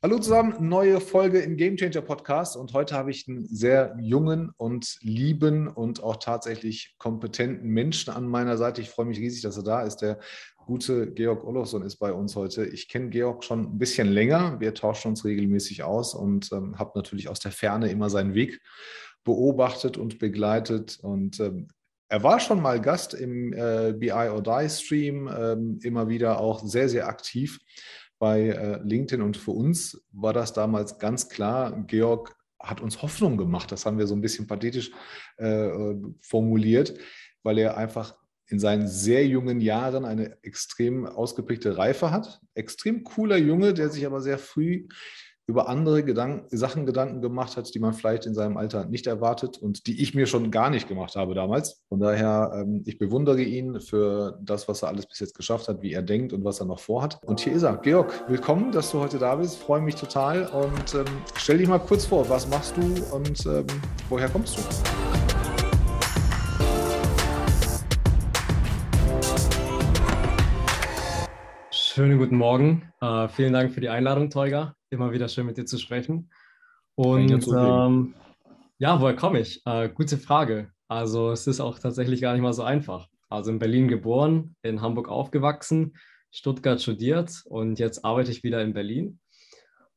Hallo zusammen, neue Folge im Game Changer Podcast und heute habe ich einen sehr jungen und lieben und auch tatsächlich kompetenten Menschen an meiner Seite. Ich freue mich riesig, dass er da ist. Der gute Georg Olofsson ist bei uns heute. Ich kenne Georg schon ein bisschen länger. Wir tauschen uns regelmäßig aus und ähm, habe natürlich aus der Ferne immer seinen Weg beobachtet und begleitet und ähm, er war schon mal Gast im äh, BI or Die Stream, ähm, immer wieder auch sehr, sehr aktiv bei äh, LinkedIn und für uns war das damals ganz klar, Georg hat uns Hoffnung gemacht. Das haben wir so ein bisschen pathetisch äh, formuliert, weil er einfach in seinen sehr jungen Jahren eine extrem ausgeprägte Reife hat. Extrem cooler Junge, der sich aber sehr früh über andere Gedanken, Sachen Gedanken gemacht hat, die man vielleicht in seinem Alter nicht erwartet und die ich mir schon gar nicht gemacht habe damals. Von daher, ähm, ich bewundere ihn für das, was er alles bis jetzt geschafft hat, wie er denkt und was er noch vorhat. Und hier ist er. Georg, willkommen, dass du heute da bist. Freue mich total und ähm, stell dich mal kurz vor, was machst du und ähm, woher kommst du? Schönen guten Morgen. Uh, vielen Dank für die Einladung, Teuger. Immer wieder schön mit dir zu sprechen. Und ähm, ja, woher komme ich? Äh, gute Frage. Also es ist auch tatsächlich gar nicht mal so einfach. Also in Berlin geboren, in Hamburg aufgewachsen, Stuttgart studiert und jetzt arbeite ich wieder in Berlin.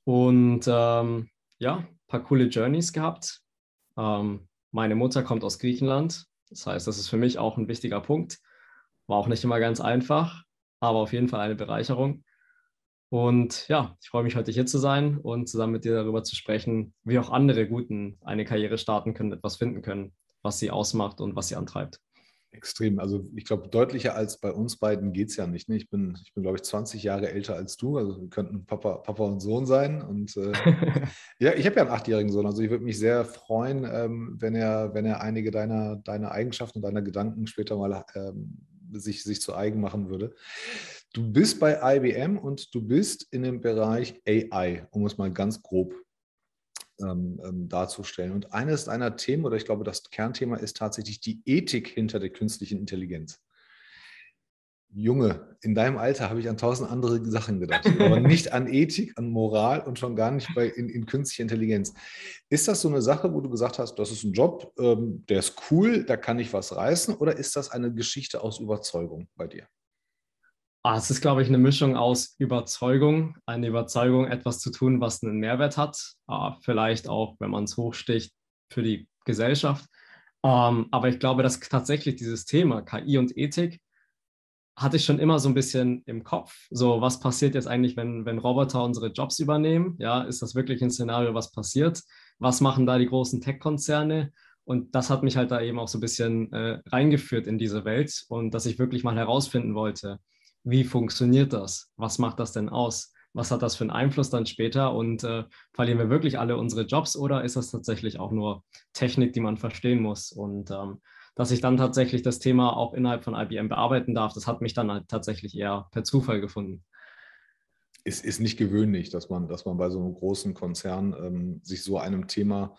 Und ähm, ja, ein paar coole Journeys gehabt. Ähm, meine Mutter kommt aus Griechenland. Das heißt, das ist für mich auch ein wichtiger Punkt. War auch nicht immer ganz einfach, aber auf jeden Fall eine Bereicherung. Und ja, ich freue mich heute hier zu sein und zusammen mit dir darüber zu sprechen, wie auch andere Guten eine Karriere starten können, etwas finden können, was sie ausmacht und was sie antreibt. Extrem. Also ich glaube, deutlicher als bei uns beiden geht es ja nicht. Ne? Ich bin, ich bin, glaube ich, 20 Jahre älter als du. Also wir könnten Papa, Papa und Sohn sein. Und äh, ja, ich habe ja einen achtjährigen Sohn. Also ich würde mich sehr freuen, ähm, wenn er, wenn er einige deiner, deiner Eigenschaften und deiner Gedanken später mal ähm, sich, sich zu eigen machen würde. Du bist bei IBM und du bist in dem Bereich AI, um es mal ganz grob ähm, ähm, darzustellen. Und eines deiner Themen, oder ich glaube, das Kernthema ist tatsächlich die Ethik hinter der künstlichen Intelligenz. Junge, in deinem Alter habe ich an tausend andere Sachen gedacht, aber nicht an Ethik, an Moral und schon gar nicht bei, in, in künstliche Intelligenz. Ist das so eine Sache, wo du gesagt hast, das ist ein Job, ähm, der ist cool, da kann ich was reißen, oder ist das eine Geschichte aus Überzeugung bei dir? Ah, es ist, glaube ich, eine Mischung aus Überzeugung, eine Überzeugung, etwas zu tun, was einen Mehrwert hat. Ah, vielleicht auch, wenn man es hochsticht, für die Gesellschaft. Ähm, aber ich glaube, dass tatsächlich dieses Thema KI und Ethik hatte ich schon immer so ein bisschen im Kopf. So, was passiert jetzt eigentlich, wenn, wenn Roboter unsere Jobs übernehmen? Ja, ist das wirklich ein Szenario, was passiert? Was machen da die großen Tech-Konzerne? Und das hat mich halt da eben auch so ein bisschen äh, reingeführt in diese Welt und dass ich wirklich mal herausfinden wollte, wie funktioniert das? Was macht das denn aus? Was hat das für einen Einfluss dann später? Und äh, verlieren wir wirklich alle unsere Jobs oder ist das tatsächlich auch nur Technik, die man verstehen muss? Und ähm, dass ich dann tatsächlich das Thema auch innerhalb von IBM bearbeiten darf, das hat mich dann halt tatsächlich eher per Zufall gefunden. Es ist nicht gewöhnlich, dass man, dass man bei so einem großen Konzern ähm, sich so einem Thema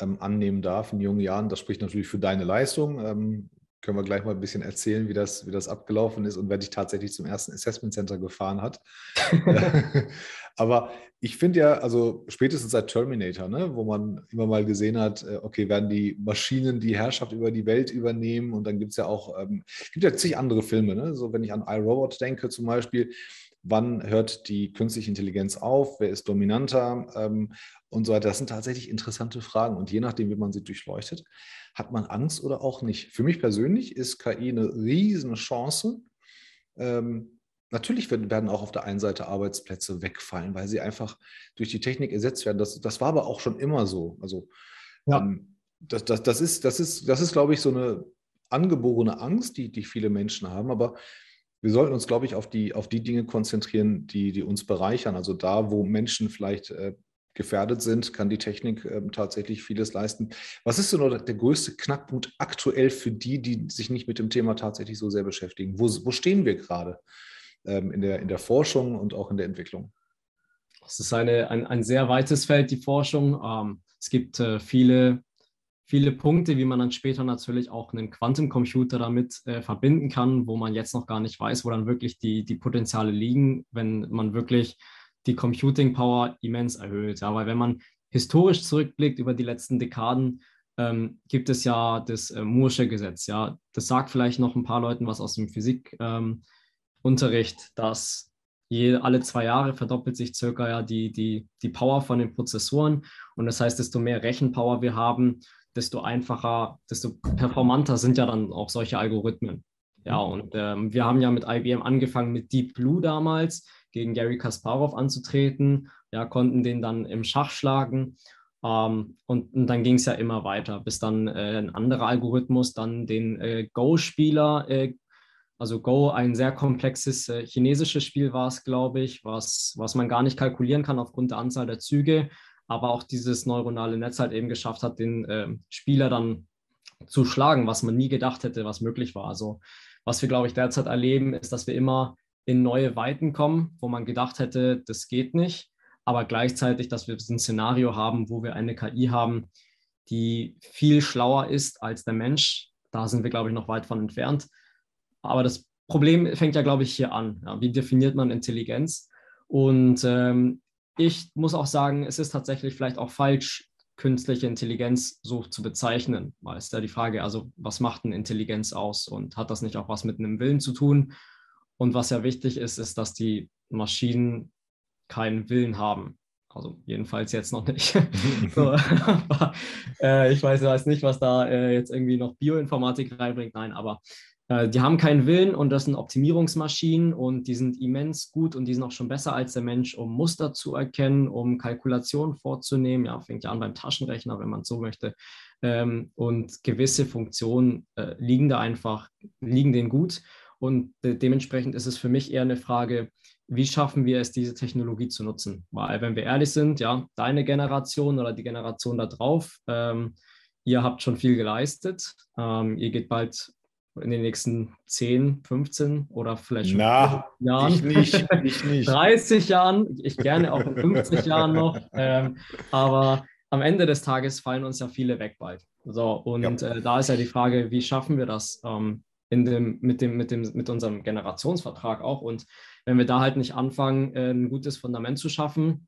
ähm, annehmen darf in jungen Jahren. Das spricht natürlich für deine Leistung. Ähm, können wir gleich mal ein bisschen erzählen, wie das, wie das abgelaufen ist und wer dich tatsächlich zum ersten Assessment Center gefahren hat. Aber ich finde ja, also spätestens seit Terminator, ne, wo man immer mal gesehen hat, äh, okay, werden die Maschinen die Herrschaft über die Welt übernehmen und dann gibt es ja auch, ähm, gibt ja zig andere Filme, ne? so wenn ich an iRobot denke zum Beispiel, wann hört die künstliche Intelligenz auf, wer ist dominanter ähm, und so weiter. Das sind tatsächlich interessante Fragen und je nachdem, wie man sie durchleuchtet, hat man Angst oder auch nicht. Für mich persönlich ist KI eine riesen Chance. Ähm, natürlich werden auch auf der einen Seite Arbeitsplätze wegfallen, weil sie einfach durch die Technik ersetzt werden. Das, das war aber auch schon immer so. Also ja. ähm, das, das, das, ist, das, ist, das ist, glaube ich, so eine angeborene Angst, die, die viele Menschen haben. Aber wir sollten uns, glaube ich, auf die, auf die Dinge konzentrieren, die, die uns bereichern. Also da, wo Menschen vielleicht äh, gefährdet sind, kann die Technik äh, tatsächlich vieles leisten. Was ist denn der größte Knackpunkt aktuell für die, die sich nicht mit dem Thema tatsächlich so sehr beschäftigen? Wo, wo stehen wir gerade in, der, in der Forschung und auch in der Entwicklung? Es ist eine, ein, ein sehr weites Feld, die Forschung. Ähm, es gibt äh, viele viele Punkte, wie man dann später natürlich auch einen Quantencomputer damit äh, verbinden kann, wo man jetzt noch gar nicht weiß, wo dann wirklich die, die Potenziale liegen, wenn man wirklich die Computing Power immens erhöht. Ja, weil wenn man historisch zurückblickt über die letzten Dekaden, ähm, gibt es ja das äh, Moore'sche Gesetz. Ja, das sagt vielleicht noch ein paar Leuten was aus dem Physikunterricht, ähm, dass je, alle zwei Jahre verdoppelt sich circa ja die, die, die Power von den Prozessoren. Und das heißt, desto mehr Rechenpower wir haben, desto einfacher, desto performanter sind ja dann auch solche Algorithmen. Ja, und ähm, wir haben ja mit IBM angefangen mit Deep Blue damals gegen Gary Kasparov anzutreten, ja, konnten den dann im Schach schlagen. Ähm, und, und, dann ging es ja immer weiter, bis dann äh, ein anderer Algorithmus dann den äh, Go-Spieler, äh, also Go, ein sehr komplexes äh, chinesisches Spiel war es, glaube ich, was, was man gar nicht kalkulieren kann aufgrund der Anzahl der Züge, aber auch dieses neuronale Netz halt eben geschafft hat, den ähm, Spieler dann zu schlagen, was man nie gedacht hätte, was möglich war. Also was wir, glaube ich, derzeit erleben, ist, dass wir immer in neue Weiten kommen, wo man gedacht hätte, das geht nicht, aber gleichzeitig, dass wir ein Szenario haben, wo wir eine KI haben, die viel schlauer ist als der Mensch. Da sind wir, glaube ich, noch weit von entfernt. Aber das Problem fängt ja, glaube ich, hier an. Ja, wie definiert man Intelligenz? Und ähm, ich muss auch sagen, es ist tatsächlich vielleicht auch falsch, künstliche Intelligenz so zu bezeichnen. Weil es ja die Frage, also was macht eine Intelligenz aus und hat das nicht auch was mit einem Willen zu tun? Und was ja wichtig ist, ist, dass die Maschinen keinen Willen haben. Also jedenfalls jetzt noch nicht. so, aber, äh, ich weiß, weiß nicht, was da äh, jetzt irgendwie noch Bioinformatik reinbringt. Nein, aber äh, die haben keinen Willen und das sind Optimierungsmaschinen und die sind immens gut und die sind auch schon besser als der Mensch, um Muster zu erkennen, um Kalkulationen vorzunehmen. Ja, fängt ja an beim Taschenrechner, wenn man so möchte. Ähm, und gewisse Funktionen äh, liegen da einfach, liegen denen gut. Und de dementsprechend ist es für mich eher eine Frage, wie schaffen wir es, diese Technologie zu nutzen? Weil, wenn wir ehrlich sind, ja, deine Generation oder die Generation da drauf, ähm, ihr habt schon viel geleistet. Ähm, ihr geht bald in den nächsten 10, 15 oder vielleicht Na, Jahren. Ich nicht, ich nicht. 30 Jahren, ich gerne auch in 50 Jahren noch. Ähm, aber am Ende des Tages fallen uns ja viele weg bald. So, und ja. äh, da ist ja die Frage, wie schaffen wir das ähm, in dem, mit, dem, mit, dem, mit unserem Generationsvertrag auch? Und wenn wir da halt nicht anfangen, äh, ein gutes Fundament zu schaffen,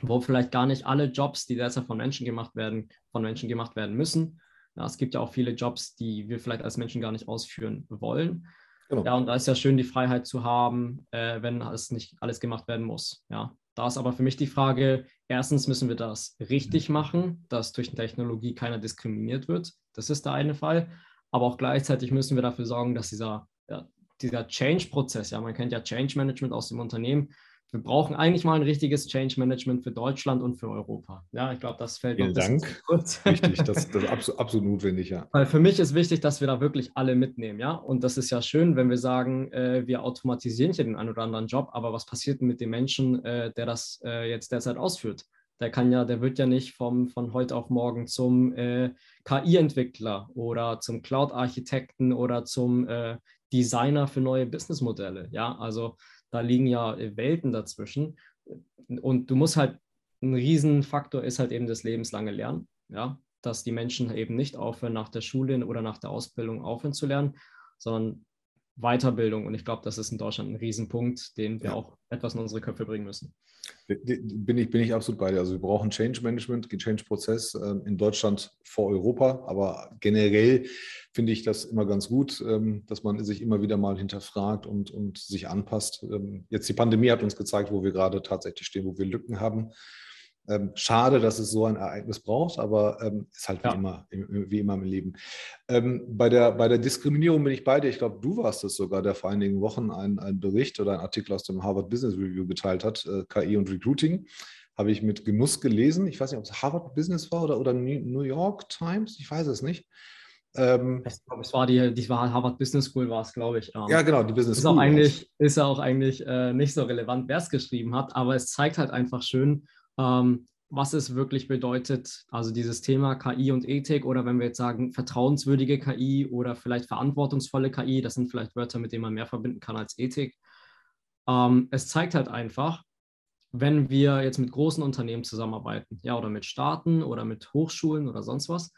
wo vielleicht gar nicht alle Jobs, die derzeit von Menschen gemacht werden, von Menschen gemacht werden müssen. Ja, es gibt ja auch viele Jobs, die wir vielleicht als Menschen gar nicht ausführen wollen. Genau. Ja, und da ist ja schön, die Freiheit zu haben, äh, wenn es nicht alles gemacht werden muss. Ja, da ist aber für mich die Frage: Erstens müssen wir das richtig machen, dass durch Technologie keiner diskriminiert wird. Das ist der eine Fall. Aber auch gleichzeitig müssen wir dafür sorgen, dass dieser ja, dieser Change-Prozess, ja, man kennt ja Change Management aus dem Unternehmen. Wir brauchen eigentlich mal ein richtiges Change Management für Deutschland und für Europa. Ja, ich glaube, das fällt Vielen noch Dank. kurz. Richtig, das, das ist absolut, absolut notwendig, ja. Weil für mich ist wichtig, dass wir da wirklich alle mitnehmen, ja. Und das ist ja schön, wenn wir sagen, äh, wir automatisieren hier den einen oder anderen Job, aber was passiert denn mit dem Menschen, äh, der das äh, jetzt derzeit ausführt? Der kann ja, der wird ja nicht vom, von heute auf morgen zum äh, KI-Entwickler oder zum Cloud-Architekten oder zum äh, Designer für neue Businessmodelle. Ja, also da liegen ja Welten dazwischen. Und du musst halt, ein Riesenfaktor ist halt eben das lebenslange Lernen. Ja, dass die Menschen eben nicht aufhören, nach der Schule oder nach der Ausbildung aufhören zu lernen, sondern Weiterbildung. Und ich glaube, das ist in Deutschland ein Riesenpunkt, den wir ja. auch etwas in unsere Köpfe bringen müssen. Bin ich, bin ich absolut bei dir. Also wir brauchen Change Management, Change-Prozess äh, in Deutschland vor Europa. Aber generell finde ich das immer ganz gut, ähm, dass man sich immer wieder mal hinterfragt und, und sich anpasst. Ähm, jetzt die Pandemie hat uns gezeigt, wo wir gerade tatsächlich stehen, wo wir Lücken haben. Ähm, schade, dass es so ein Ereignis braucht, aber ist halt wie, ja. immer, wie immer im Leben. Bei, der, bei der Diskriminierung bin ich bei dir. Ich glaube, du warst es sogar, der vor einigen Wochen einen Bericht oder einen Artikel aus dem Harvard Business Review geteilt hat, äh, KI und Recruiting. Habe ich mit Genuss gelesen. Ich weiß nicht, ob es Harvard Business war oder, oder New York Times. Ich weiß es nicht. Ähm, ich glaube, es war die, die war Harvard Business School, war es, glaube ich. Ähm, ja, genau, die Business ist School. Auch eigentlich, ist ja auch eigentlich äh, nicht so relevant, wer es geschrieben hat, aber es zeigt halt einfach schön, ähm, was es wirklich bedeutet, also dieses Thema KI und Ethik oder wenn wir jetzt sagen vertrauenswürdige KI oder vielleicht verantwortungsvolle KI, das sind vielleicht Wörter, mit denen man mehr verbinden kann als Ethik. Ähm, es zeigt halt einfach, wenn wir jetzt mit großen Unternehmen zusammenarbeiten, ja, oder mit Staaten oder mit Hochschulen oder sonst was,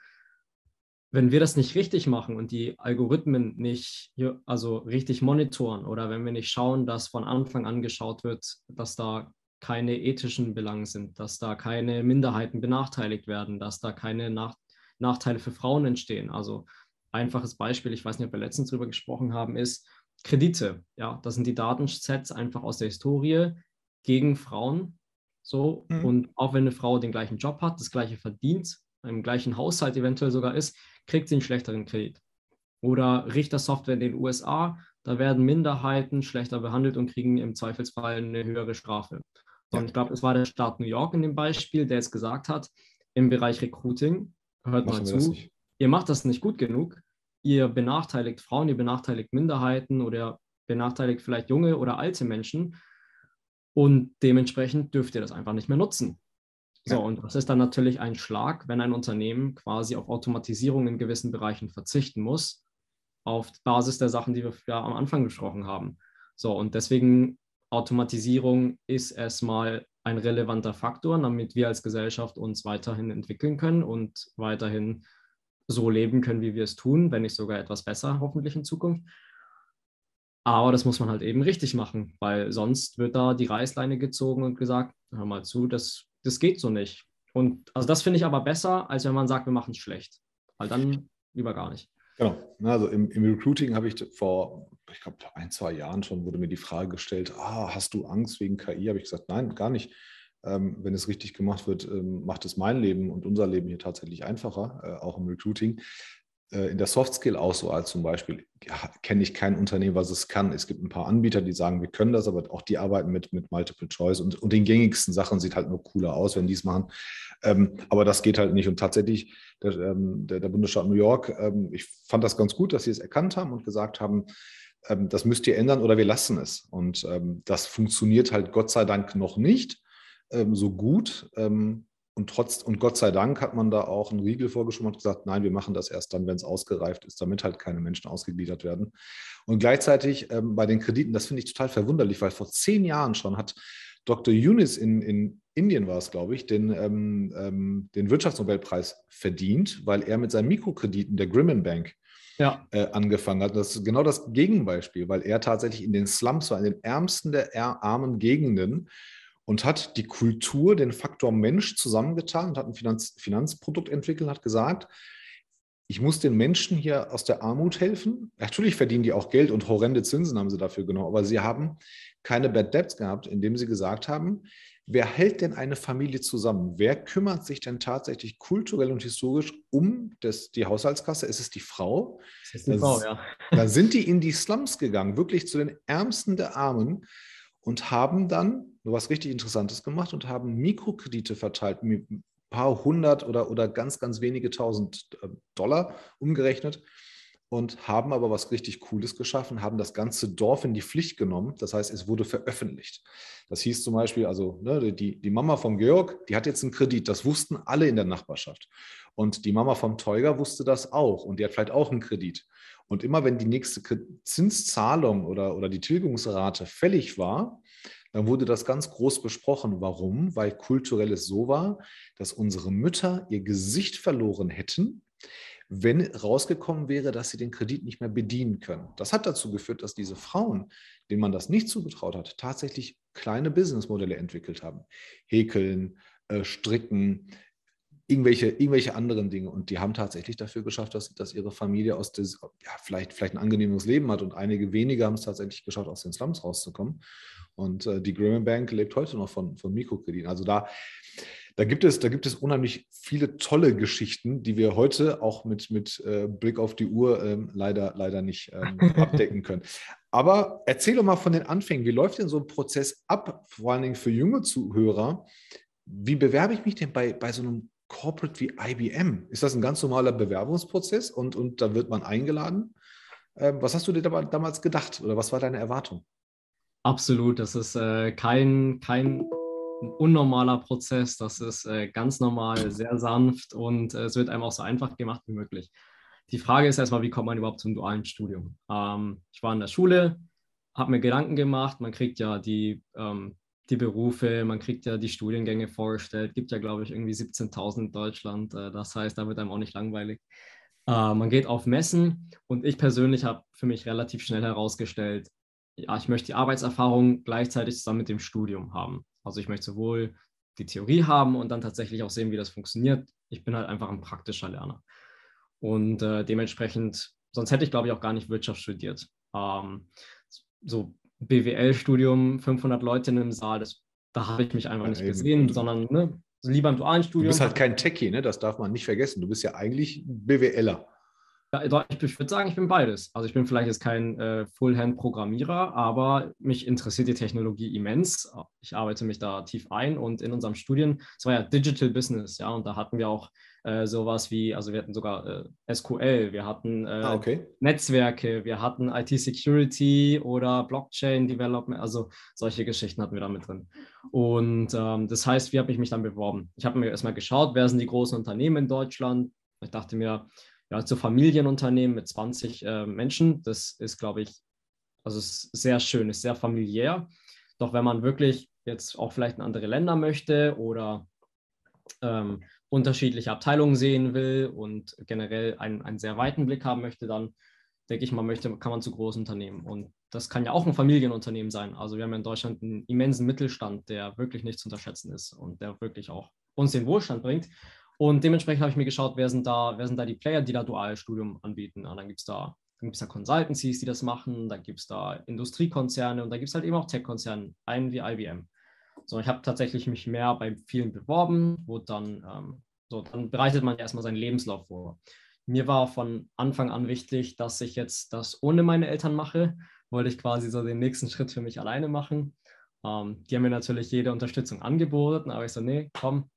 wenn wir das nicht richtig machen und die Algorithmen nicht also richtig monitoren oder wenn wir nicht schauen, dass von Anfang an geschaut wird, dass da keine ethischen Belange sind, dass da keine Minderheiten benachteiligt werden, dass da keine Nach Nachteile für Frauen entstehen. Also einfaches Beispiel, ich weiß nicht, ob wir letztens darüber gesprochen haben, ist Kredite. Ja, das sind die Datensets einfach aus der Historie gegen Frauen. So, mhm. und auch wenn eine Frau den gleichen Job hat, das gleiche verdient, im gleichen Haushalt eventuell sogar ist, kriegt sie einen schlechteren Kredit. Oder Richtersoftware in den USA, da werden Minderheiten schlechter behandelt und kriegen im Zweifelsfall eine höhere Strafe. Und ich glaube, es war der Staat New York in dem Beispiel, der es gesagt hat, im Bereich Recruiting, hört Machen mal zu, ihr macht das nicht gut genug, ihr benachteiligt Frauen, ihr benachteiligt Minderheiten oder benachteiligt vielleicht junge oder alte Menschen und dementsprechend dürft ihr das einfach nicht mehr nutzen. So, und das ist dann natürlich ein Schlag, wenn ein Unternehmen quasi auf Automatisierung in gewissen Bereichen verzichten muss, auf Basis der Sachen, die wir ja am Anfang besprochen haben. So, und deswegen Automatisierung ist erstmal ein relevanter Faktor, damit wir als Gesellschaft uns weiterhin entwickeln können und weiterhin so leben können, wie wir es tun, wenn nicht sogar etwas besser, hoffentlich in Zukunft. Aber das muss man halt eben richtig machen, weil sonst wird da die Reißleine gezogen und gesagt, hör mal zu, das, das geht so nicht. Und also das finde ich aber besser, als wenn man sagt, wir machen es schlecht. Weil dann lieber gar nicht. Genau. Also im, im Recruiting habe ich vor, ich glaube, ein, zwei Jahren schon wurde mir die Frage gestellt, ah, hast du Angst wegen KI? Habe ich gesagt, nein, gar nicht. Ähm, wenn es richtig gemacht wird, ähm, macht es mein Leben und unser Leben hier tatsächlich einfacher, äh, auch im Recruiting. Äh, in der Softskill-Auswahl zum Beispiel kenne ich kein Unternehmen, was es kann. Es gibt ein paar Anbieter, die sagen, wir können das, aber auch die arbeiten mit, mit Multiple Choice und, und den gängigsten Sachen sieht halt nur cooler aus, wenn die es machen. Ähm, aber das geht halt nicht. Und tatsächlich, der, ähm, der, der Bundesstaat New York, ähm, ich fand das ganz gut, dass sie es erkannt haben und gesagt haben, ähm, das müsst ihr ändern oder wir lassen es. Und ähm, das funktioniert halt Gott sei Dank noch nicht ähm, so gut. Und, trotz, und Gott sei Dank hat man da auch einen Riegel vorgeschoben und gesagt, nein, wir machen das erst dann, wenn es ausgereift ist, damit halt keine Menschen ausgegliedert werden. Und gleichzeitig ähm, bei den Krediten, das finde ich total verwunderlich, weil vor zehn Jahren schon hat Dr. Yunis in, in Indien war es, glaube ich, den, ähm, ähm, den Wirtschaftsnobelpreis verdient, weil er mit seinen Mikrokrediten der Grimman Bank ja. äh, angefangen hat. Das ist genau das Gegenbeispiel, weil er tatsächlich in den Slums war, in den ärmsten der armen Gegenden und hat die Kultur, den Faktor Mensch zusammengetan und hat ein Finanz Finanzprodukt entwickelt, hat gesagt, ich muss den Menschen hier aus der Armut helfen. Natürlich verdienen die auch Geld und horrende Zinsen haben sie dafür genommen, aber sie haben keine Bad Debts gehabt, indem sie gesagt haben, wer hält denn eine Familie zusammen? Wer kümmert sich denn tatsächlich kulturell und historisch um das, die Haushaltskasse? Ist es die Frau? Das ist die Frau, ja. Da sind die in die Slums gegangen, wirklich zu den Ärmsten der Armen und haben dann was richtig Interessantes gemacht und haben Mikrokredite verteilt, ein paar hundert oder, oder ganz, ganz wenige tausend äh, Dollar umgerechnet und haben aber was richtig Cooles geschaffen, haben das ganze Dorf in die Pflicht genommen. Das heißt, es wurde veröffentlicht. Das hieß zum Beispiel, also ne, die, die Mama von Georg, die hat jetzt einen Kredit. Das wussten alle in der Nachbarschaft. Und die Mama vom Teuger wusste das auch und die hat vielleicht auch einen Kredit. Und immer wenn die nächste Zinszahlung oder, oder die Tilgungsrate fällig war, dann wurde das ganz groß besprochen. Warum? Weil kulturell es so war, dass unsere Mütter ihr Gesicht verloren hätten, wenn rausgekommen wäre, dass sie den Kredit nicht mehr bedienen können. Das hat dazu geführt, dass diese Frauen, denen man das nicht zugetraut hat, tatsächlich kleine Businessmodelle entwickelt haben. Häkeln, äh, Stricken, irgendwelche, irgendwelche anderen Dinge. Und die haben tatsächlich dafür geschafft, dass, dass ihre Familie aus des, ja, vielleicht, vielleicht ein angenehmes Leben hat und einige wenige haben es tatsächlich geschafft, aus den Slums rauszukommen. Und äh, die Grimmel Bank lebt heute noch von, von Mikrokrediten. Also da, da, gibt es, da gibt es unheimlich viele tolle Geschichten, die wir heute auch mit, mit äh, Blick auf die Uhr ähm, leider, leider nicht ähm, abdecken können. Aber erzähl doch mal von den Anfängen. Wie läuft denn so ein Prozess ab, vor allen Dingen für junge Zuhörer? Wie bewerbe ich mich denn bei, bei so einem Corporate wie IBM? Ist das ein ganz normaler Bewerbungsprozess und, und da wird man eingeladen? Ähm, was hast du dir damals gedacht oder was war deine Erwartung? Absolut, das ist äh, kein, kein unnormaler Prozess, das ist äh, ganz normal, sehr sanft und äh, es wird einem auch so einfach gemacht wie möglich. Die Frage ist erstmal, wie kommt man überhaupt zum dualen Studium? Ähm, ich war in der Schule, habe mir Gedanken gemacht, man kriegt ja die, ähm, die Berufe, man kriegt ja die Studiengänge vorgestellt, gibt ja, glaube ich, irgendwie 17.000 in Deutschland, äh, das heißt, da wird einem auch nicht langweilig. Äh, man geht auf Messen und ich persönlich habe für mich relativ schnell herausgestellt, ja, ich möchte die Arbeitserfahrung gleichzeitig zusammen mit dem Studium haben. Also ich möchte sowohl die Theorie haben und dann tatsächlich auch sehen, wie das funktioniert. Ich bin halt einfach ein praktischer Lerner. Und äh, dementsprechend, sonst hätte ich, glaube ich, auch gar nicht Wirtschaft studiert. Ähm, so BWL-Studium, 500 Leute in einem Saal, das, da habe ich mich einfach ja, nicht eben. gesehen, sondern ne, lieber im dualen Studium. Du bist halt kein Techie, ne? das darf man nicht vergessen. Du bist ja eigentlich BWLer. Ja, ich würde sagen, ich bin beides. Also ich bin vielleicht jetzt kein äh, Full-Hand-Programmierer, aber mich interessiert die Technologie immens. Ich arbeite mich da tief ein und in unserem Studien, es war ja Digital Business, ja, und da hatten wir auch äh, sowas wie, also wir hatten sogar äh, SQL, wir hatten äh, ah, okay. Netzwerke, wir hatten IT-Security oder Blockchain-Development, also solche Geschichten hatten wir da mit drin. Und ähm, das heißt, wie habe ich mich dann beworben? Ich habe mir erstmal geschaut, wer sind die großen Unternehmen in Deutschland? Ich dachte mir, ja, zu Familienunternehmen mit 20 äh, Menschen. Das ist, glaube ich, also ist sehr schön, ist sehr familiär. Doch wenn man wirklich jetzt auch vielleicht in andere Länder möchte oder ähm, unterschiedliche Abteilungen sehen will und generell einen, einen sehr weiten Blick haben möchte, dann denke ich, man möchte, kann man zu großen Unternehmen. Und das kann ja auch ein Familienunternehmen sein. Also wir haben in Deutschland einen immensen Mittelstand, der wirklich nicht zu unterschätzen ist und der wirklich auch uns den Wohlstand bringt. Und dementsprechend habe ich mir geschaut, wer sind da, wer sind da die Player, die da Dualstudium anbieten. Ja, dann gibt es da, da Consultancies, die das machen, dann gibt es da Industriekonzerne und da gibt es halt eben auch Tech-Konzerne, einen wie IBM. So, ich habe tatsächlich mich mehr bei vielen beworben, wo dann, ähm, so, dann bereitet man erstmal seinen Lebenslauf vor. Mir war von Anfang an wichtig, dass ich jetzt das ohne meine Eltern mache, wollte ich quasi so den nächsten Schritt für mich alleine machen. Ähm, die haben mir natürlich jede Unterstützung angeboten, aber ich so, nee, komm,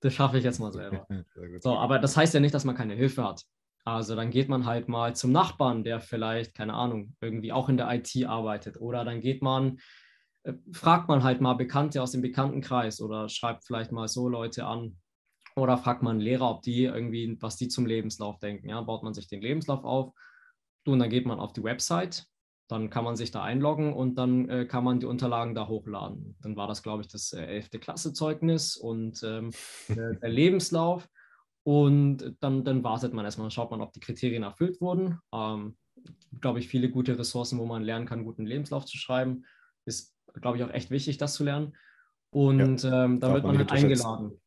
das schaffe ich jetzt mal selber. So, aber das heißt ja nicht, dass man keine Hilfe hat. Also dann geht man halt mal zum Nachbarn, der vielleicht, keine Ahnung, irgendwie auch in der IT arbeitet. Oder dann geht man, äh, fragt man halt mal Bekannte aus dem Bekanntenkreis oder schreibt vielleicht mal so Leute an. Oder fragt man Lehrer, ob die irgendwie, was die zum Lebenslauf denken. Ja, baut man sich den Lebenslauf auf. Und dann geht man auf die Website dann kann man sich da einloggen und dann äh, kann man die Unterlagen da hochladen. Dann war das, glaube ich, das äh, 11. Klasse-Zeugnis und ähm, der, der, Lebenslauf. Und dann, dann wartet man erstmal, schaut man, ob die Kriterien erfüllt wurden. Ähm, glaube ich, viele gute Ressourcen, wo man lernen kann, guten Lebenslauf zu schreiben. Ist, glaube ich, auch echt wichtig, das zu lernen. Und ja, ähm, dann wird man, man halt eingeladen.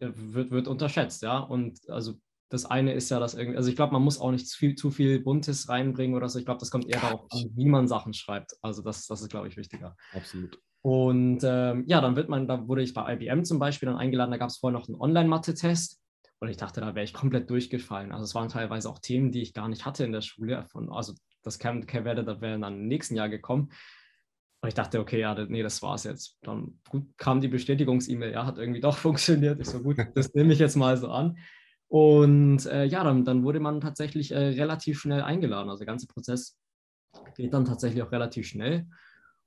Wird, wird unterschätzt, ja. Und also das eine ist ja, dass irgendwie, also ich glaube, man muss auch nicht zu viel, zu viel Buntes reinbringen oder so. Ich glaube, das kommt eher darauf an, wie man Sachen schreibt. Also das, das ist, glaube ich, wichtiger. Absolut. Und ähm, ja, dann wird man, da wurde ich bei IBM zum Beispiel dann eingeladen, da gab es vorher noch einen Online-Mathe-Test. Und ich dachte, da wäre ich komplett durchgefallen. Also es waren teilweise auch Themen, die ich gar nicht hatte in der Schule. Von, also das käme, wäre das wäre dann im nächsten Jahr gekommen. Und ich dachte, okay, ja, nee, das war's jetzt. Dann gut kam die Bestätigungs-E-Mail, ja, hat irgendwie doch funktioniert. Ich so, gut, das nehme ich jetzt mal so an. Und äh, ja, dann, dann, wurde man tatsächlich äh, relativ schnell eingeladen. Also der ganze Prozess geht dann tatsächlich auch relativ schnell.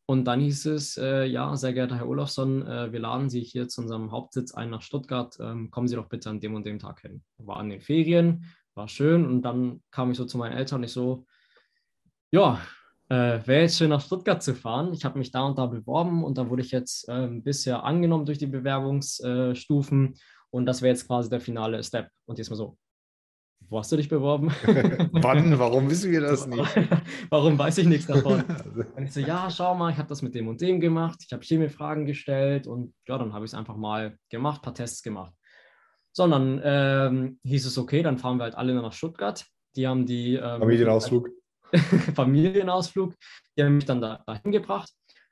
Und dann hieß es, äh, ja, sehr geehrter Herr Olafsson, äh, wir laden Sie hier zu unserem Hauptsitz ein nach Stuttgart. Ähm, kommen Sie doch bitte an dem und dem Tag hin. War an den Ferien, war schön. Und dann kam ich so zu meinen Eltern und ich so, ja, äh, wäre jetzt schön nach Stuttgart zu fahren. Ich habe mich da und da beworben und da wurde ich jetzt ähm, bisher angenommen durch die Bewerbungsstufen. Und das wäre jetzt quasi der finale Step. Und jetzt mal so, wo hast du dich beworben? Wann? Warum wissen wir das nicht? Warum weiß ich nichts davon? Und ich so, ja, schau mal, ich habe das mit dem und dem gemacht. Ich habe hier mir Fragen gestellt und ja, dann habe ich es einfach mal gemacht, ein paar Tests gemacht. Sondern ähm, hieß es, okay, dann fahren wir halt alle nach Stuttgart. Die haben die ähm, Familienausflug. Familienausflug. Die haben mich dann da, dahin gebracht.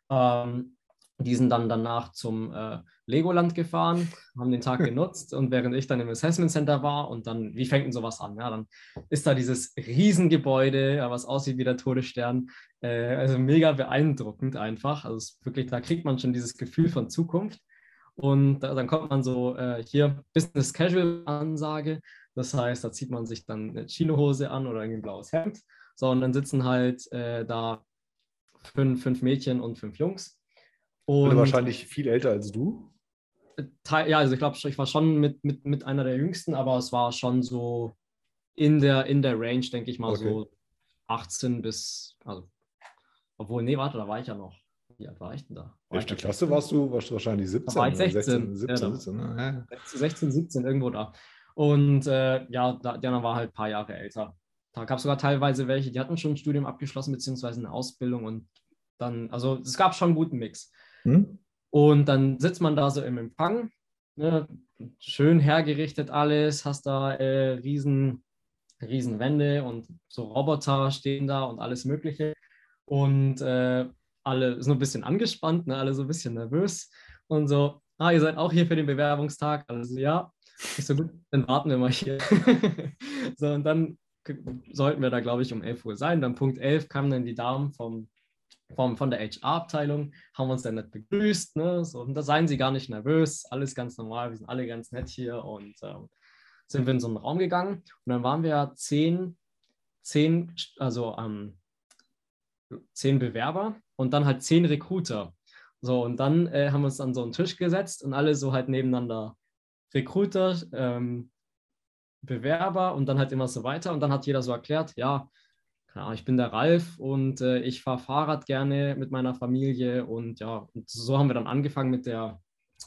Ähm, die sind dann danach zum äh, Legoland gefahren, haben den Tag genutzt und während ich dann im Assessment Center war und dann, wie fängt denn sowas an? Ja, dann ist da dieses Riesengebäude, was aussieht wie der Todesstern. Äh, also mega beeindruckend einfach. Also wirklich, da kriegt man schon dieses Gefühl von Zukunft. Und da, dann kommt man so äh, hier Business Casual Ansage. Das heißt, da zieht man sich dann eine Chinohose an oder ein blaues Hemd. So, und dann sitzen halt äh, da fünf, fünf Mädchen und fünf Jungs und wahrscheinlich viel älter als du. Ja, also ich glaube, ich war schon mit, mit, mit einer der jüngsten, aber es war schon so in der, in der Range, denke ich mal, okay. so 18 bis, also, obwohl, nee, warte, da war ich ja noch. Wie alt war ich denn da? Welche Klasse warst du? Warst du wahrscheinlich 17? Da war ich 16. 16, 17, ja, 17, ne? 16, 17, irgendwo da. Und äh, ja, da, anderen war halt ein paar Jahre älter. Da gab es sogar teilweise welche, die hatten schon ein Studium abgeschlossen, beziehungsweise eine Ausbildung und dann, also es gab schon einen guten Mix. Hm? Und dann sitzt man da so im Empfang, ne, schön hergerichtet alles, hast da äh, riesen, riesen Wände und so Roboter stehen da und alles Mögliche. Und äh, alle sind ein bisschen angespannt, ne, alle so ein bisschen nervös und so, ah, ihr seid auch hier für den Bewerbungstag. Also ja, ich so gut, dann warten wir mal hier. so, und dann sollten wir da, glaube ich, um 11 Uhr sein. Dann Punkt 11 kamen dann die Damen vom, vom, von der HR-Abteilung, haben uns dann nicht begrüßt. Ne? So, und da seien sie gar nicht nervös, alles ganz normal, wir sind alle ganz nett hier und ähm, sind wir in so einen Raum gegangen. Und dann waren wir zehn, zehn also ähm, zehn Bewerber und dann halt zehn Recruiter. So, und dann äh, haben wir uns an so einen Tisch gesetzt und alle so halt nebeneinander Recruiter, ähm, Bewerber und dann halt immer so weiter. Und dann hat jeder so erklärt, ja, ich bin der Ralf und äh, ich fahre Fahrrad gerne mit meiner Familie. Und ja, und so haben wir dann angefangen mit der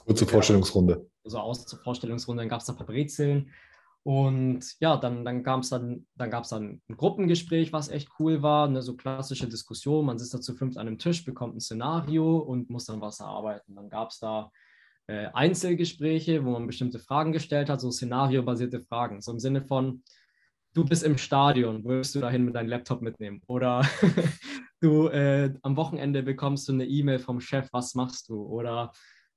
kurze Vorstellungsrunde. So aus zur Vorstellungsrunde, dann gab es ein paar Brezeln. Und ja, dann, dann gab es dann, dann, gab's dann ein Gruppengespräch, was echt cool war, eine so klassische Diskussion. Man sitzt da zu fünft an einem Tisch, bekommt ein Szenario und muss dann was erarbeiten. Dann gab es da äh, Einzelgespräche, wo man bestimmte Fragen gestellt hat, so szenariobasierte Fragen, so im Sinne von, du bist im Stadion, würdest du dahin mit deinem Laptop mitnehmen? Oder du äh, am Wochenende bekommst du eine E-Mail vom Chef, was machst du? Oder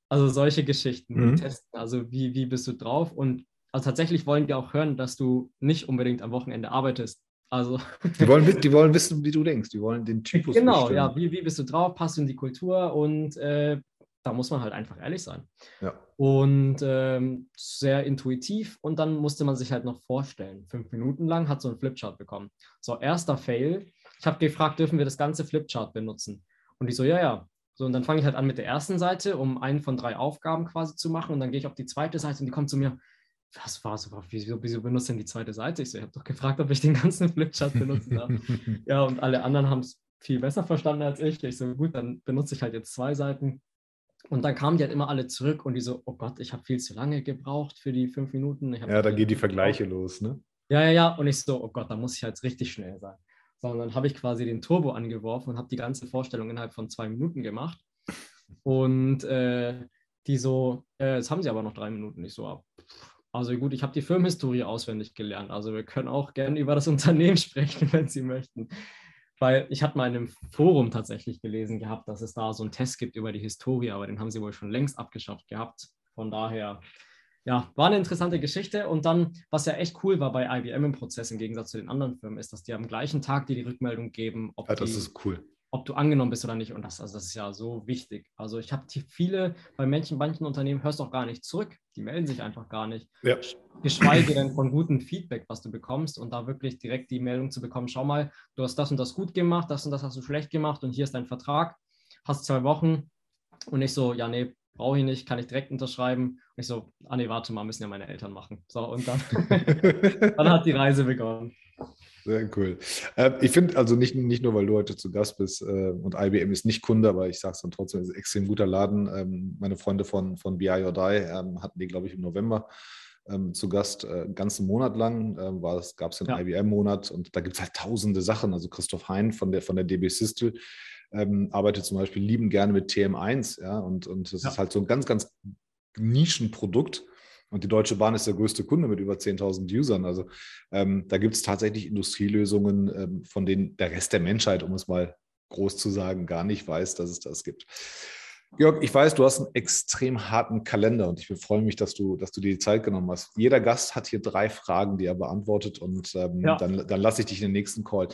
also solche Geschichten mhm. testen, also wie, wie bist du drauf? Und also tatsächlich wollen die auch hören, dass du nicht unbedingt am Wochenende arbeitest. Also die, wollen, die wollen wissen, wie du denkst. Die wollen den Typus Genau, bestimmen. ja. Wie, wie bist du drauf? Passt du in die Kultur? Und äh, da muss man halt einfach ehrlich sein. Ja. Und ähm, sehr intuitiv. Und dann musste man sich halt noch vorstellen. Fünf Minuten lang hat so ein Flipchart bekommen. So, erster Fail. Ich habe gefragt, dürfen wir das ganze Flipchart benutzen? Und die so, ja, ja. So, und dann fange ich halt an mit der ersten Seite, um einen von drei Aufgaben quasi zu machen. Und dann gehe ich auf die zweite Seite und die kommt zu mir, was war so, wieso, wieso benutzt denn die zweite Seite? Ich so, ich habe doch gefragt, ob ich den ganzen Flipchart benutzen darf. ja, und alle anderen haben es viel besser verstanden als ich. Ich so, gut, dann benutze ich halt jetzt zwei Seiten. Und dann kamen die halt immer alle zurück und die so, oh Gott, ich habe viel zu lange gebraucht für die fünf Minuten. ja, da gehen die Vergleiche gebraucht. los, ne? Ja, ja, ja. Und ich so, oh Gott, da muss ich halt richtig schnell sein. Sondern dann habe ich quasi den Turbo angeworfen und habe die ganze Vorstellung innerhalb von zwei Minuten gemacht. Und äh, die so, äh, jetzt haben sie aber noch drei Minuten. Ich so, ah, also gut, ich habe die Firmenhistorie auswendig gelernt. Also wir können auch gerne über das Unternehmen sprechen, wenn Sie möchten. Weil ich hatte mal in einem Forum tatsächlich gelesen gehabt, dass es da so einen Test gibt über die Historie, aber den haben sie wohl schon längst abgeschafft gehabt. Von daher, ja, war eine interessante Geschichte. Und dann, was ja echt cool war bei IBM im Prozess im Gegensatz zu den anderen Firmen, ist, dass die am gleichen Tag dir die Rückmeldung geben, ob ja, das die, ist cool ob du angenommen bist oder nicht. Und das, also das ist ja so wichtig. Also ich habe viele, bei manchen, manchen Unternehmen hörst du auch gar nicht zurück. Die melden sich einfach gar nicht. Ja. Geschweige denn von gutem Feedback, was du bekommst und da wirklich direkt die Meldung zu bekommen, schau mal, du hast das und das gut gemacht, das und das hast du schlecht gemacht und hier ist dein Vertrag, hast zwei Wochen. Und ich so, ja, nee, brauche ich nicht, kann ich direkt unterschreiben. Und ich so, ah nee, warte mal, müssen ja meine Eltern machen. So, und dann, dann hat die Reise begonnen. Sehr cool. Äh, ich finde also nicht, nicht nur, weil du heute zu Gast bist äh, und IBM ist nicht Kunde, aber ich sage es dann trotzdem, es ist ein extrem guter Laden. Ähm, meine Freunde von, von BI or Die ähm, hatten die, glaube ich, im November ähm, zu Gast, äh, einen ganzen Monat lang äh, gab es den ja. IBM-Monat und da gibt es halt tausende Sachen. Also Christoph Hein von der, von der DB Sistel ähm, arbeitet zum Beispiel lieben gerne mit TM1, ja, und, und das ja. ist halt so ein ganz, ganz Nischenprodukt und die Deutsche Bahn ist der größte Kunde mit über 10.000 Usern. Also ähm, da gibt es tatsächlich Industrielösungen, ähm, von denen der Rest der Menschheit, um es mal groß zu sagen, gar nicht weiß, dass es das gibt. Georg, ich weiß, du hast einen extrem harten Kalender und ich freue mich, dass du, dass du dir die Zeit genommen hast. Jeder Gast hat hier drei Fragen, die er beantwortet und ähm, ja. dann, dann lasse ich dich in den nächsten Call.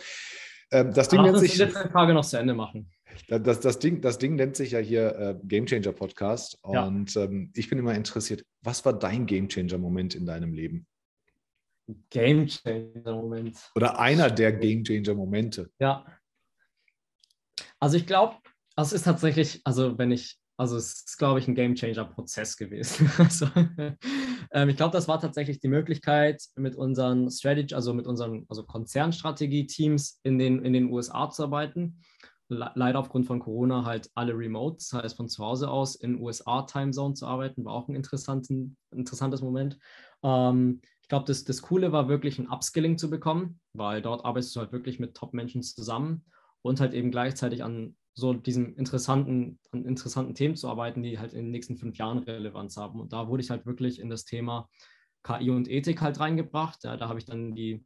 Ähm, das Ding nennt sich. die letzte Frage noch zu Ende machen. Das, das, Ding, das Ding nennt sich ja hier äh, Game Changer Podcast. Und ja. ähm, ich bin immer interessiert, was war dein Game Changer Moment in deinem Leben? Game Changer Moment. Oder einer der Game Changer Momente. Ja. Also ich glaube, es ist tatsächlich, also wenn ich, also es ist, glaube ich, ein Game Changer Prozess gewesen. also, ähm, ich glaube, das war tatsächlich die Möglichkeit, mit unseren Strategy, also mit unseren also Konzernstrategie-Teams in den, in den USA zu arbeiten leider aufgrund von Corona halt alle remote, das heißt von zu Hause aus in USA-Timezone zu arbeiten, war auch ein interessantes Moment. Ähm, ich glaube, das, das Coole war wirklich ein Upskilling zu bekommen, weil dort arbeitest du halt wirklich mit Top-Menschen zusammen und halt eben gleichzeitig an so diesen interessanten, an interessanten Themen zu arbeiten, die halt in den nächsten fünf Jahren Relevanz haben. Und da wurde ich halt wirklich in das Thema KI und Ethik halt reingebracht. Ja, da habe ich dann die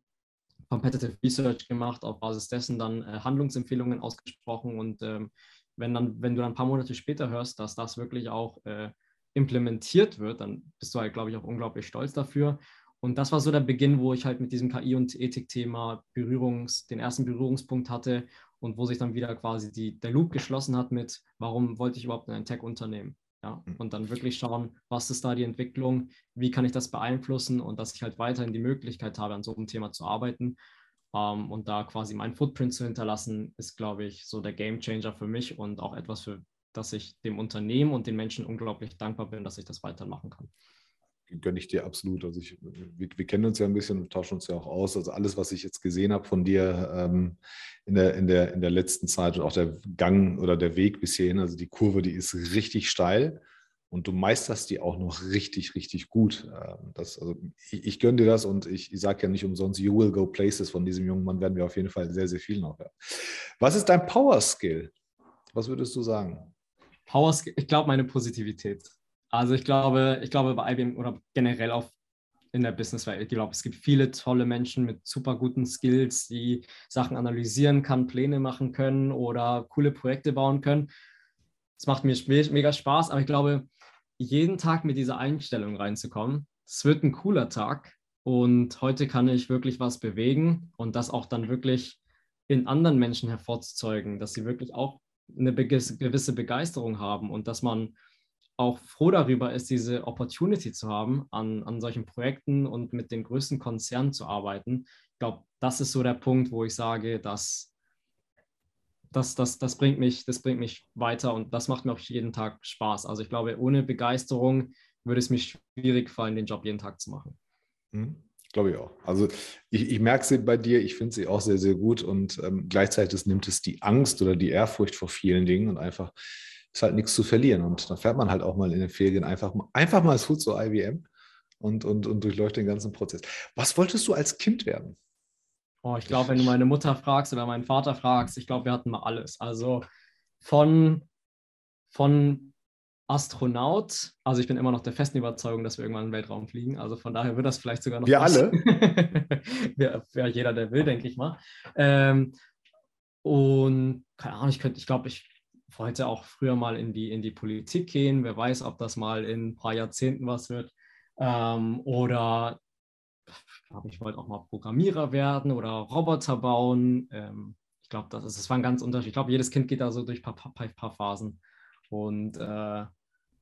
Competitive Research gemacht, auf Basis dessen dann äh, Handlungsempfehlungen ausgesprochen. Und ähm, wenn, dann, wenn du dann ein paar Monate später hörst, dass das wirklich auch äh, implementiert wird, dann bist du halt, glaube ich, auch unglaublich stolz dafür. Und das war so der Beginn, wo ich halt mit diesem KI- und Ethik-Thema Berührungs, den ersten Berührungspunkt hatte und wo sich dann wieder quasi die, der Loop geschlossen hat mit, warum wollte ich überhaupt in ein Tech-Unternehmen? Ja, mhm. und dann wirklich schauen, was ist da die Entwicklung, wie kann ich das beeinflussen und dass ich halt weiterhin die Möglichkeit habe, an so einem Thema zu arbeiten. Ähm, und da quasi meinen Footprint zu hinterlassen, ist, glaube ich, so der Game Changer für mich und auch etwas, für das ich dem Unternehmen und den Menschen unglaublich dankbar bin, dass ich das weitermachen kann gönne ich dir absolut. Also ich, wir, wir, kennen uns ja ein bisschen, tauschen uns ja auch aus. Also alles, was ich jetzt gesehen habe von dir ähm, in, der, in, der, in der letzten Zeit und auch der Gang oder der Weg bis hierhin, also die Kurve, die ist richtig steil und du meisterst die auch noch richtig, richtig gut. Ähm, das, also ich, ich gönne dir das und ich, ich sage ja nicht umsonst, you will go places von diesem jungen Mann werden wir auf jeden Fall sehr, sehr viel noch hören. Was ist dein Power Skill? Was würdest du sagen? Power Skill, ich glaube meine Positivität. Also ich glaube, ich glaube bei IBM oder generell auch in der Businesswelt, ich glaube, es gibt viele tolle Menschen mit super guten Skills, die Sachen analysieren kann, Pläne machen können oder coole Projekte bauen können. Es macht mir mega Spaß, aber ich glaube, jeden Tag mit dieser Einstellung reinzukommen, es wird ein cooler Tag und heute kann ich wirklich was bewegen und das auch dann wirklich in anderen Menschen hervorzuzeugen, dass sie wirklich auch eine gewisse Begeisterung haben und dass man auch froh darüber ist, diese Opportunity zu haben, an, an solchen Projekten und mit den größten Konzernen zu arbeiten. Ich glaube, das ist so der Punkt, wo ich sage, dass das, das, das, bringt mich, das bringt mich weiter und das macht mir auch jeden Tag Spaß. Also ich glaube, ohne Begeisterung würde es mir schwierig fallen, den Job jeden Tag zu machen. Mhm. Glaube ich auch. Also ich, ich merke sie bei dir, ich finde sie auch sehr, sehr gut und ähm, gleichzeitig nimmt es die Angst oder die Ehrfurcht vor vielen Dingen und einfach ist halt nichts zu verlieren. Und dann fährt man halt auch mal in den Ferien einfach, einfach mal Food zu IBM und, und, und durchläuft den ganzen Prozess. Was wolltest du als Kind werden? Oh, ich glaube, wenn du meine Mutter fragst oder meinen Vater fragst, ich glaube, wir hatten mal alles. Also von, von Astronaut, also ich bin immer noch der festen Überzeugung, dass wir irgendwann in den Weltraum fliegen. Also von daher wird das vielleicht sogar noch. Wir was. alle? ja, ja, jeder, der will, denke ich mal. Ähm, und keine Ahnung, ich könnte, ich glaube, ich wollte auch früher mal in die, in die Politik gehen. Wer weiß, ob das mal in ein paar Jahrzehnten was wird. Ähm, oder ich, ich wollte auch mal Programmierer werden oder Roboter bauen. Ähm, ich glaube, das, das war ein ganz Unterschied. Ich glaube, jedes Kind geht da so durch ein paar, paar, paar Phasen. Und äh,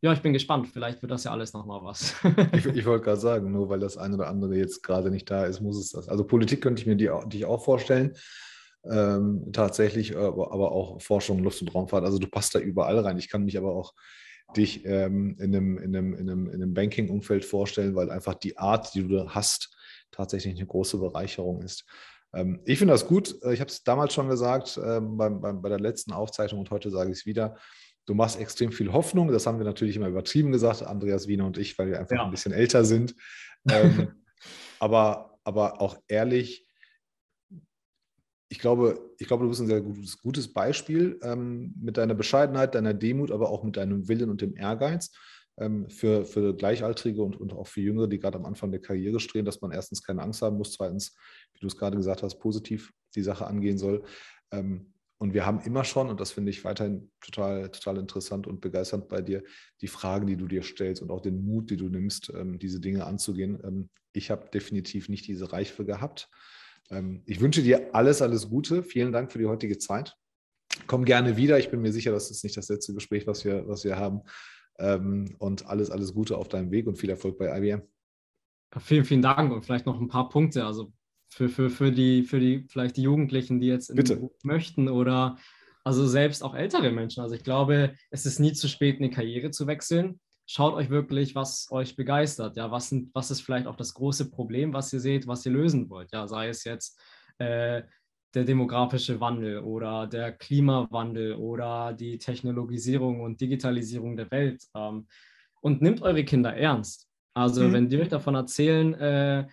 ja, ich bin gespannt. Vielleicht wird das ja alles nochmal was. ich, ich wollte gerade sagen, nur weil das eine oder andere jetzt gerade nicht da ist, muss es das. Also Politik könnte ich mir die, die auch vorstellen ähm, tatsächlich, aber, aber auch Forschung, Luft- und Raumfahrt. Also du passt da überall rein. Ich kann mich aber auch dich ähm, in einem, in einem, in einem, in einem Banking-Umfeld vorstellen, weil einfach die Art, die du hast, tatsächlich eine große Bereicherung ist. Ähm, ich finde das gut. Äh, ich habe es damals schon gesagt ähm, beim, beim, bei der letzten Aufzeichnung und heute sage ich es wieder. Du machst extrem viel Hoffnung. Das haben wir natürlich immer übertrieben gesagt, Andreas Wiener und ich, weil wir einfach ja. ein bisschen älter sind. Ähm, aber, aber auch ehrlich, ich glaube, ich glaube, du bist ein sehr gutes, gutes Beispiel ähm, mit deiner Bescheidenheit, deiner Demut, aber auch mit deinem Willen und dem Ehrgeiz ähm, für, für Gleichaltrige und, und auch für Jüngere, die gerade am Anfang der Karriere stehen, dass man erstens keine Angst haben muss, zweitens, wie du es gerade gesagt hast, positiv die Sache angehen soll. Ähm, und wir haben immer schon, und das finde ich weiterhin total, total interessant und begeisternd bei dir, die Fragen, die du dir stellst und auch den Mut, die du nimmst, ähm, diese Dinge anzugehen. Ähm, ich habe definitiv nicht diese Reife gehabt. Ähm, ich wünsche dir alles, alles Gute. Vielen Dank für die heutige Zeit. Komm gerne wieder. Ich bin mir sicher, das ist nicht das letzte Gespräch, was wir, was wir haben. Ähm, und alles, alles Gute auf deinem Weg und viel Erfolg bei IBM. Vielen, vielen Dank und vielleicht noch ein paar Punkte. Also für, für, für, die, für die, vielleicht die Jugendlichen, die jetzt in möchten oder also selbst auch ältere Menschen. Also ich glaube, es ist nie zu spät, eine Karriere zu wechseln schaut euch wirklich, was euch begeistert. Ja, was, sind, was ist vielleicht auch das große Problem, was ihr seht, was ihr lösen wollt? Ja, sei es jetzt äh, der demografische Wandel oder der Klimawandel oder die Technologisierung und Digitalisierung der Welt. Ähm, und nimmt eure Kinder ernst. Also, mhm. wenn die euch davon erzählen, äh,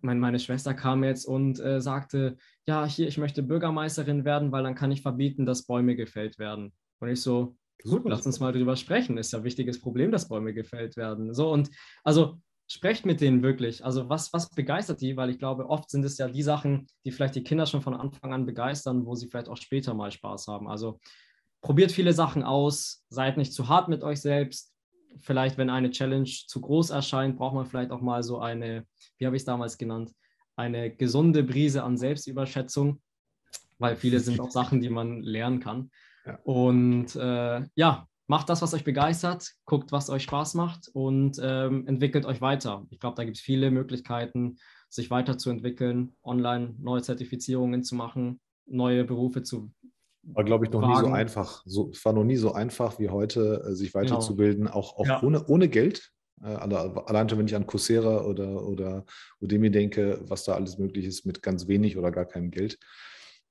meine Schwester kam jetzt und äh, sagte, ja, hier, ich möchte Bürgermeisterin werden, weil dann kann ich verbieten, dass Bäume gefällt werden. Und ich so, gut, lass uns mal drüber sprechen. Ist ja ein wichtiges Problem, dass Bäume gefällt werden. So und also sprecht mit denen wirklich. Also was, was begeistert die? Weil ich glaube, oft sind es ja die Sachen, die vielleicht die Kinder schon von Anfang an begeistern, wo sie vielleicht auch später mal Spaß haben. Also probiert viele Sachen aus, seid nicht zu hart mit euch selbst. Vielleicht, wenn eine Challenge zu groß erscheint, braucht man vielleicht auch mal so eine, wie habe ich es damals genannt, eine gesunde Brise an Selbstüberschätzung, weil viele sind auch Sachen, die man lernen kann. Ja. Und äh, ja, macht das, was euch begeistert, guckt, was euch Spaß macht und ähm, entwickelt euch weiter. Ich glaube, da gibt es viele Möglichkeiten, sich weiterzuentwickeln, online neue Zertifizierungen zu machen, neue Berufe zu. War, glaube ich, noch wagen. nie so einfach. So, es war noch nie so einfach wie heute, äh, sich genau. weiterzubilden, genau. auch, auch ja. ohne, ohne Geld. Äh, allein schon, wenn ich an Coursera oder, oder Udemy denke, was da alles möglich ist mit ganz wenig oder gar keinem Geld.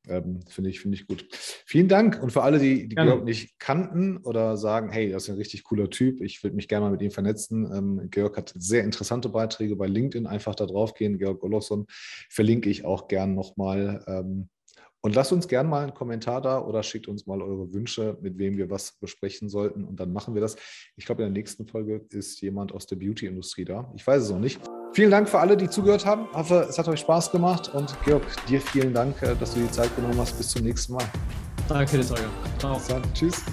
Ähm, Finde ich, find ich gut. Vielen Dank. Und für alle, die, die Georg nicht kannten oder sagen, hey, das ist ein richtig cooler Typ, ich würde mich gerne mal mit ihm vernetzen. Ähm, Georg hat sehr interessante Beiträge bei LinkedIn. Einfach da drauf gehen. Georg Olofsson verlinke ich auch gern nochmal. Ähm, und lasst uns gerne mal einen Kommentar da oder schickt uns mal eure Wünsche, mit wem wir was besprechen sollten. Und dann machen wir das. Ich glaube, in der nächsten Folge ist jemand aus der Beauty-Industrie da. Ich weiß es noch nicht. Vielen Dank für alle, die zugehört haben. Ich hoffe, es hat euch Spaß gemacht. Und Georg, dir vielen Dank, äh, dass du die Zeit genommen hast. Bis zum nächsten Mal. Danke dir, Ciao. Dann, tschüss.